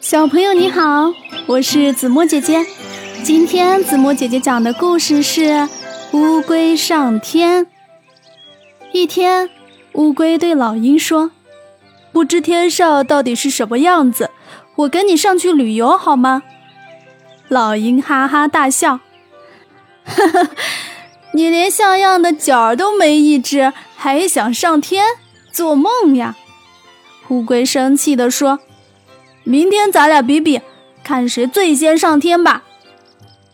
小朋友你好，我是子墨姐姐。今天子墨姐姐讲的故事是《乌龟上天》。一天，乌龟对老鹰说：“不知天上到底是什么样子，我跟你上去旅游好吗？”老鹰哈哈大笑：“呵呵，你连像样的角都没一只，还想上天？做梦呀！”乌龟生气地说。明天咱俩比比，看谁最先上天吧。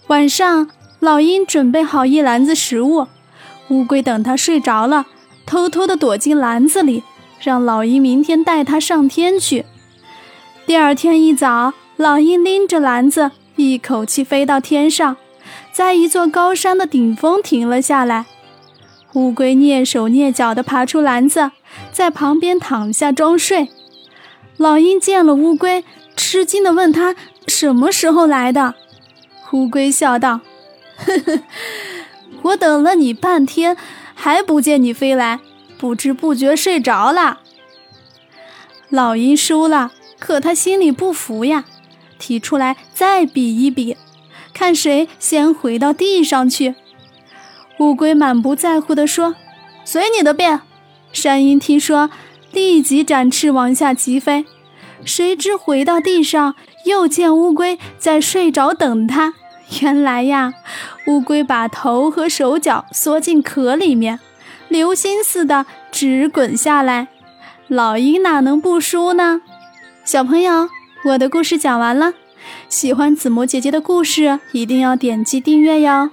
晚上，老鹰准备好一篮子食物，乌龟等它睡着了，偷偷地躲进篮子里，让老鹰明天带它上天去。第二天一早，老鹰拎着篮子，一口气飞到天上，在一座高山的顶峰停了下来。乌龟蹑手蹑脚地爬出篮子，在旁边躺下装睡。老鹰见了乌龟，吃惊地问他：“什么时候来的？”乌龟笑道：“呵呵，我等了你半天，还不见你飞来，不知不觉睡着了。”老鹰输了，可他心里不服呀，提出来再比一比，看谁先回到地上去。乌龟满不在乎地说：“随你的便。”山鹰听说。立即展翅往下疾飞，谁知回到地上，又见乌龟在睡着等它。原来呀，乌龟把头和手脚缩进壳里面，流星似的直滚下来。老鹰哪能不输呢？小朋友，我的故事讲完了，喜欢子墨姐姐的故事，一定要点击订阅哟。